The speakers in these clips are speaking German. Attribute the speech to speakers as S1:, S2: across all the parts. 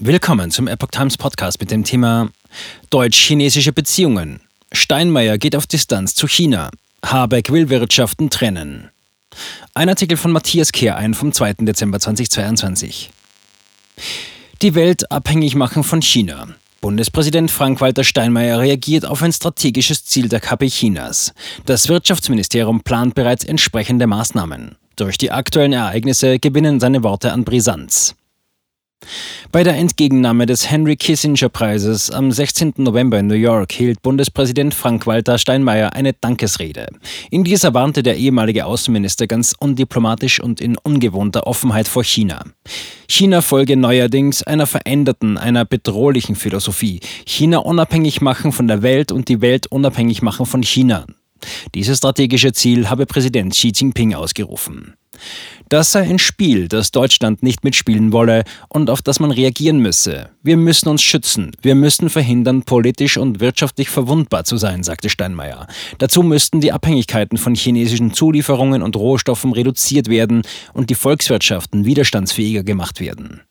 S1: Willkommen zum Epoch Times Podcast mit dem Thema Deutsch-chinesische Beziehungen. Steinmeier geht auf Distanz zu China. Habeck will Wirtschaften trennen. Ein Artikel von Matthias Kehr ein vom 2. Dezember 2022. Die Welt abhängig machen von China. Bundespräsident Frank-Walter Steinmeier reagiert auf ein strategisches Ziel der KP Chinas. Das Wirtschaftsministerium plant bereits entsprechende Maßnahmen. Durch die aktuellen Ereignisse gewinnen seine Worte an Brisanz. Bei der Entgegennahme des Henry Kissinger Preises am 16. November in New York hielt Bundespräsident Frank-Walter Steinmeier eine Dankesrede. In dieser warnte der ehemalige Außenminister ganz undiplomatisch und in ungewohnter Offenheit vor China. China folge neuerdings einer veränderten, einer bedrohlichen Philosophie. China unabhängig machen von der Welt und die Welt unabhängig machen von China. Dieses strategische Ziel habe Präsident Xi Jinping ausgerufen. Das sei ein Spiel, das Deutschland nicht mitspielen wolle und auf das man reagieren müsse. Wir müssen uns schützen. Wir müssen verhindern, politisch und wirtschaftlich verwundbar zu sein, sagte Steinmeier. Dazu müssten die Abhängigkeiten von chinesischen Zulieferungen und Rohstoffen reduziert werden und die Volkswirtschaften widerstandsfähiger gemacht werden.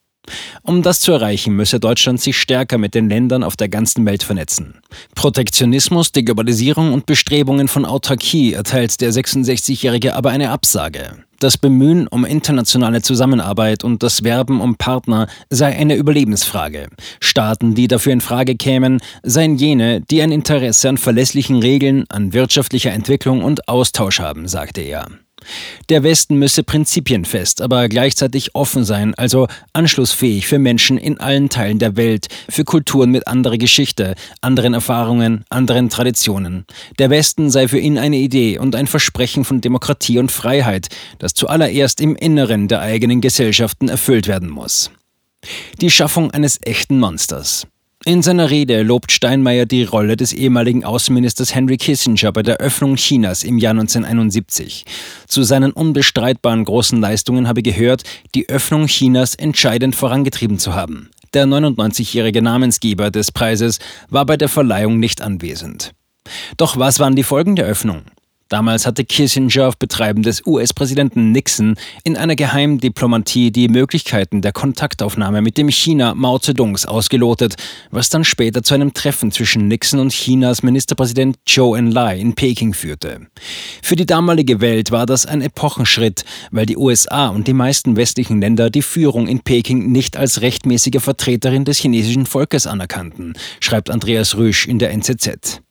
S1: Um das zu erreichen, müsse Deutschland sich stärker mit den Ländern auf der ganzen Welt vernetzen. Protektionismus, Deglobalisierung und Bestrebungen von Autarkie erteilt der 66-Jährige aber eine Absage. Das Bemühen um internationale Zusammenarbeit und das Werben um Partner sei eine Überlebensfrage. Staaten, die dafür in Frage kämen, seien jene, die ein Interesse an verlässlichen Regeln, an wirtschaftlicher Entwicklung und Austausch haben, sagte er. Der Westen müsse prinzipienfest, aber gleichzeitig offen sein, also anschlussfähig für Menschen in allen Teilen der Welt, für Kulturen mit anderer Geschichte, anderen Erfahrungen, anderen Traditionen. Der Westen sei für ihn eine Idee und ein Versprechen von Demokratie und Freiheit, das zuallererst im Inneren der eigenen Gesellschaften erfüllt werden muss. Die Schaffung eines echten Monsters. In seiner Rede lobt Steinmeier die Rolle des ehemaligen Außenministers Henry Kissinger bei der Öffnung Chinas im Jahr 1971. Zu seinen unbestreitbaren großen Leistungen habe gehört, die Öffnung Chinas entscheidend vorangetrieben zu haben. Der 99-jährige Namensgeber des Preises war bei der Verleihung nicht anwesend. Doch was waren die Folgen der Öffnung? Damals hatte Kissinger auf Betreiben des US-Präsidenten Nixon in einer Geheimdiplomatie die Möglichkeiten der Kontaktaufnahme mit dem China Mao Zedongs ausgelotet, was dann später zu einem Treffen zwischen Nixon und Chinas Ministerpräsident Zhou Enlai in Peking führte. Für die damalige Welt war das ein Epochenschritt, weil die USA und die meisten westlichen Länder die Führung in Peking nicht als rechtmäßige Vertreterin des chinesischen Volkes anerkannten, schreibt Andreas Rüsch in der NZZ.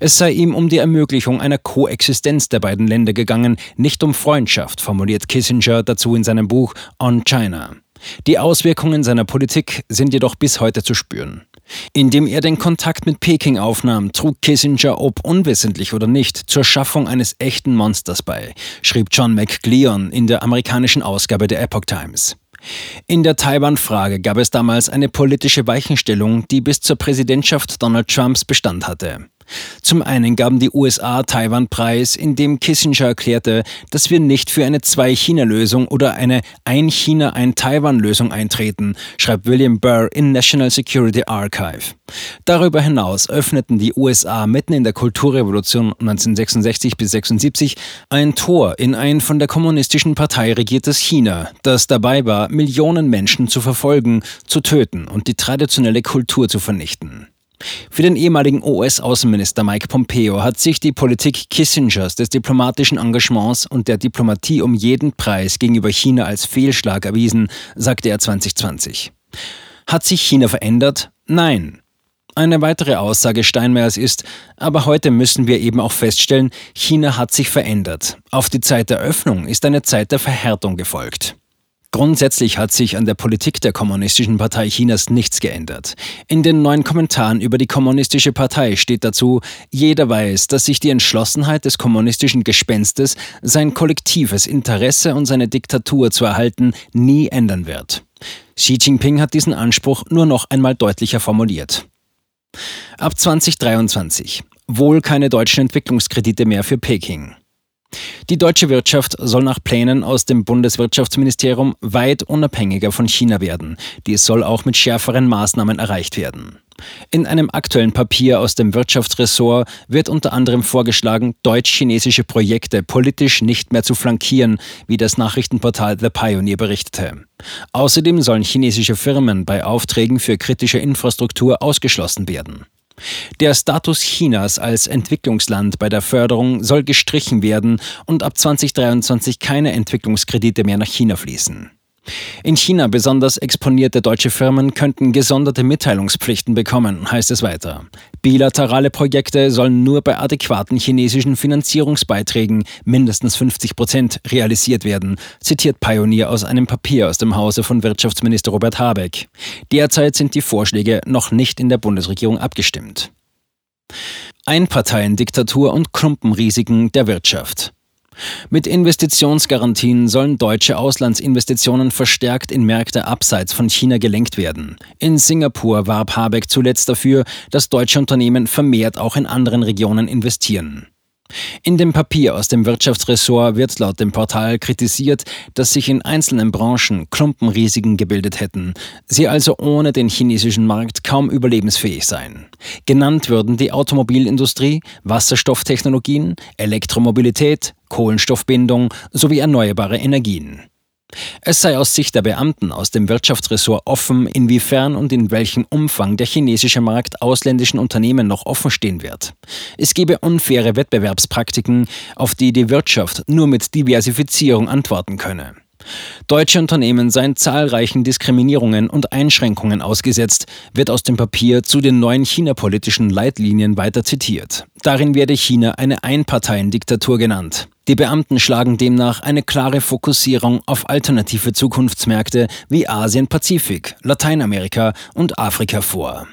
S1: Es sei ihm um die Ermöglichung einer Koexistenz der beiden Länder gegangen, nicht um Freundschaft, formuliert Kissinger dazu in seinem Buch On China. Die Auswirkungen seiner Politik sind jedoch bis heute zu spüren. Indem er den Kontakt mit Peking aufnahm, trug Kissinger, ob unwissentlich oder nicht, zur Schaffung eines echten Monsters bei, schrieb John McGleon in der amerikanischen Ausgabe der Epoch Times. In der Taiwan-Frage gab es damals eine politische Weichenstellung, die bis zur Präsidentschaft Donald Trumps Bestand hatte. Zum einen gaben die USA Taiwan preis, indem Kissinger erklärte, dass wir nicht für eine Zwei-China-Lösung oder eine Ein-China, Ein-Taiwan-Lösung eintreten, schreibt William Burr in National Security Archive. Darüber hinaus öffneten die USA mitten in der Kulturrevolution 1966 bis 76 ein Tor in ein von der kommunistischen Partei regiertes China, das dabei war, Millionen Menschen zu verfolgen, zu töten und die traditionelle Kultur zu vernichten. Für den ehemaligen US-Außenminister Mike Pompeo hat sich die Politik Kissingers des diplomatischen Engagements und der Diplomatie um jeden Preis gegenüber China als Fehlschlag erwiesen, sagte er 2020. Hat sich China verändert? Nein. Eine weitere Aussage Steinmeiers ist, aber heute müssen wir eben auch feststellen, China hat sich verändert. Auf die Zeit der Öffnung ist eine Zeit der Verhärtung gefolgt. Grundsätzlich hat sich an der Politik der Kommunistischen Partei Chinas nichts geändert. In den neuen Kommentaren über die Kommunistische Partei steht dazu, jeder weiß, dass sich die Entschlossenheit des kommunistischen Gespenstes, sein kollektives Interesse und seine Diktatur zu erhalten, nie ändern wird. Xi Jinping hat diesen Anspruch nur noch einmal deutlicher formuliert. Ab 2023. Wohl keine deutschen Entwicklungskredite mehr für Peking. Die deutsche Wirtschaft soll nach Plänen aus dem Bundeswirtschaftsministerium weit unabhängiger von China werden. Dies soll auch mit schärferen Maßnahmen erreicht werden. In einem aktuellen Papier aus dem Wirtschaftsressort wird unter anderem vorgeschlagen, deutsch-chinesische Projekte politisch nicht mehr zu flankieren, wie das Nachrichtenportal The Pioneer berichtete. Außerdem sollen chinesische Firmen bei Aufträgen für kritische Infrastruktur ausgeschlossen werden. Der Status Chinas als Entwicklungsland bei der Förderung soll gestrichen werden und ab 2023 keine Entwicklungskredite mehr nach China fließen. In China besonders exponierte deutsche Firmen könnten gesonderte Mitteilungspflichten bekommen, heißt es weiter. Bilaterale Projekte sollen nur bei adäquaten chinesischen Finanzierungsbeiträgen mindestens 50 Prozent realisiert werden, zitiert Pioneer aus einem Papier aus dem Hause von Wirtschaftsminister Robert Habeck. Derzeit sind die Vorschläge noch nicht in der Bundesregierung abgestimmt. Einparteiendiktatur und Klumpenrisiken der Wirtschaft. Mit Investitionsgarantien sollen deutsche Auslandsinvestitionen verstärkt in Märkte abseits von China gelenkt werden. In Singapur warb Habeck zuletzt dafür, dass deutsche Unternehmen vermehrt auch in anderen Regionen investieren. In dem Papier aus dem Wirtschaftsressort wird laut dem Portal kritisiert, dass sich in einzelnen Branchen Klumpenrisiken gebildet hätten, sie also ohne den chinesischen Markt kaum überlebensfähig seien. Genannt würden die Automobilindustrie, Wasserstofftechnologien, Elektromobilität, Kohlenstoffbindung sowie erneuerbare Energien. Es sei aus Sicht der Beamten aus dem Wirtschaftsressort offen, inwiefern und in welchem Umfang der chinesische Markt ausländischen Unternehmen noch offen stehen wird. Es gebe unfaire Wettbewerbspraktiken, auf die die Wirtschaft nur mit Diversifizierung antworten könne. Deutsche Unternehmen seien zahlreichen Diskriminierungen und Einschränkungen ausgesetzt, wird aus dem Papier zu den neuen China-politischen Leitlinien weiter zitiert. Darin werde China eine Einparteiendiktatur genannt. Die Beamten schlagen demnach eine klare Fokussierung auf alternative Zukunftsmärkte wie Asien-Pazifik, Lateinamerika und Afrika vor.